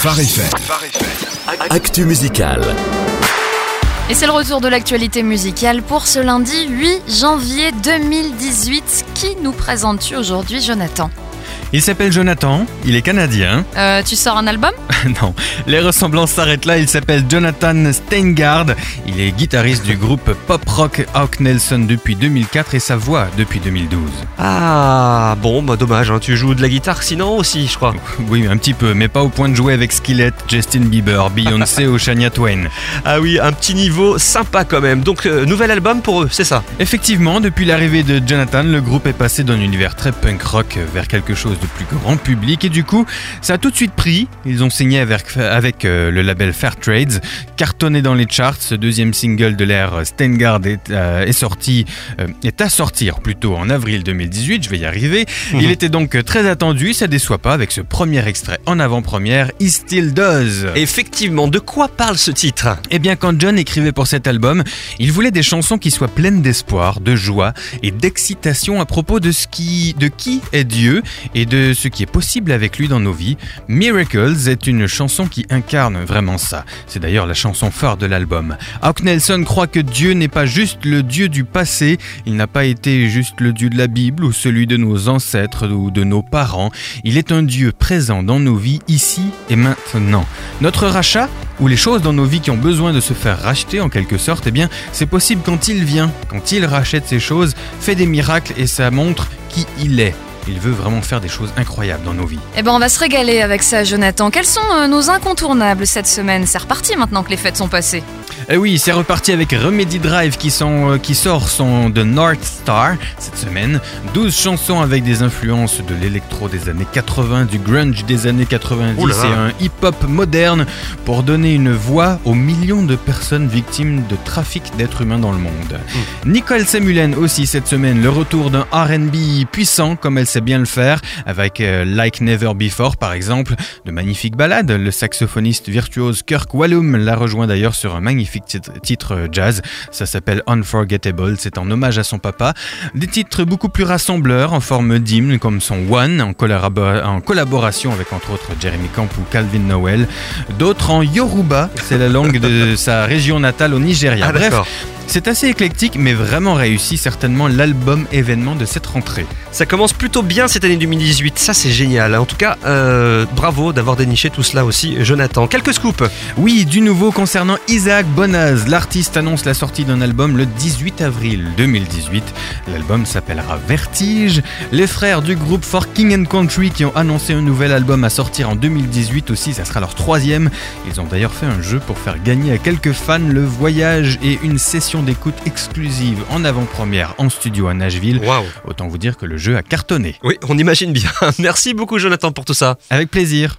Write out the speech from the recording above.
Phare FM. Actu musical. Et c'est le retour de l'actualité musicale pour ce lundi 8 janvier 2018. Qui nous présentes-tu aujourd'hui, Jonathan? Il s'appelle Jonathan, il est canadien. euh, Tu sors un album? Non, les ressemblances s'arrêtent là. Il s'appelle Jonathan Steingard. Il est guitariste du groupe pop-rock Hawk Nelson depuis 2004 et sa voix depuis 2012. Ah, bon, bah dommage, hein, tu joues de la guitare sinon aussi, je crois. Oui, un petit peu, mais pas au point de jouer avec Skillet, Justin Bieber, Beyoncé ou Shania Twain. Ah oui, un petit niveau sympa quand même. Donc, euh, nouvel album pour eux, c'est ça? Effectivement, depuis l'arrivée de Jonathan, le groupe est passé d'un univers très punk rock vers quelque chose de plus grand public et du coup, ça a tout de suite pris. Ils ont signé avec, avec euh, le label Fairtrades, cartonné dans les charts. Ce deuxième single de l'ère Steingard est, euh, est sorti, euh, est à sortir plutôt en avril 2018. Je vais y arriver. Il était donc très attendu. Ça déçoit pas avec ce premier extrait en avant-première. He Still Does. Effectivement, de quoi parle ce titre? Eh bien, quand John écrivait pour cet album, il voulait des chansons qui soient pleines d'espoir, de joie et d'excitation à propos de ce qui, de qui est Dieu et de ce qui est possible avec lui dans nos vies. Miracles est une chanson qui incarne vraiment ça. C'est d'ailleurs la chanson phare de l'album. Hawk Nelson croit que Dieu n'est pas juste le Dieu du passé, il n'a pas été juste le Dieu de la Bible ou celui de nos ancêtres ou de nos parents. Il est un Dieu présent dans nos vies ici et maintenant. Notre rachat ou les choses dans nos vies qui ont besoin de se faire racheter en quelque sorte, eh bien, c'est possible quand il vient, quand il rachète ces choses, fait des miracles et ça montre qui il est. Il veut vraiment faire des choses incroyables dans nos vies. Eh ben, on va se régaler avec ça, Jonathan. Quels sont euh, nos incontournables cette semaine? C'est reparti maintenant que les fêtes sont passées. Et oui, c'est reparti avec Remedy Drive qui, sont, euh, qui sort son The North Star cette semaine. 12 chansons avec des influences de l'électro des années 80, du grunge des années 90 Ouh là là. et un hip-hop moderne pour donner une voix aux millions de personnes victimes de trafic d'êtres humains dans le monde. Nicole Samulen aussi cette semaine, le retour d'un R&B puissant comme elle sait bien le faire, avec euh, Like Never Before par exemple, de magnifiques ballades. Le saxophoniste virtuose Kirk Wallum l'a rejoint d'ailleurs sur un magnifique titre, euh, jazz. Ça s'appelle Unforgettable, c'est en hommage à son papa. Des titres beaucoup plus rassembleurs en forme d'hymne comme son One en, en collaboration avec entre autres Jeremy Camp ou Calvin Noel. D'autres en Yoruba, c'est la langue de sa région natale au Nigeria. Ah Bref. C'est assez éclectique mais vraiment réussi, certainement l'album événement de cette rentrée. Ça commence plutôt bien cette année 2018, ça c'est génial. En tout cas, euh, bravo d'avoir déniché tout cela aussi, Jonathan. Quelques scoops. Oui, du nouveau concernant Isaac Bonaz. L'artiste annonce la sortie d'un album le 18 avril 2018. L'album s'appellera Vertige. Les frères du groupe For King and Country qui ont annoncé un nouvel album à sortir en 2018 aussi, ça sera leur troisième. Ils ont d'ailleurs fait un jeu pour faire gagner à quelques fans le voyage et une session d'écoute exclusive en avant-première en studio à Nashville. Waouh. Autant vous dire que le jeu a cartonné. Oui, on imagine bien. Merci beaucoup, Jonathan, pour tout ça. Avec plaisir.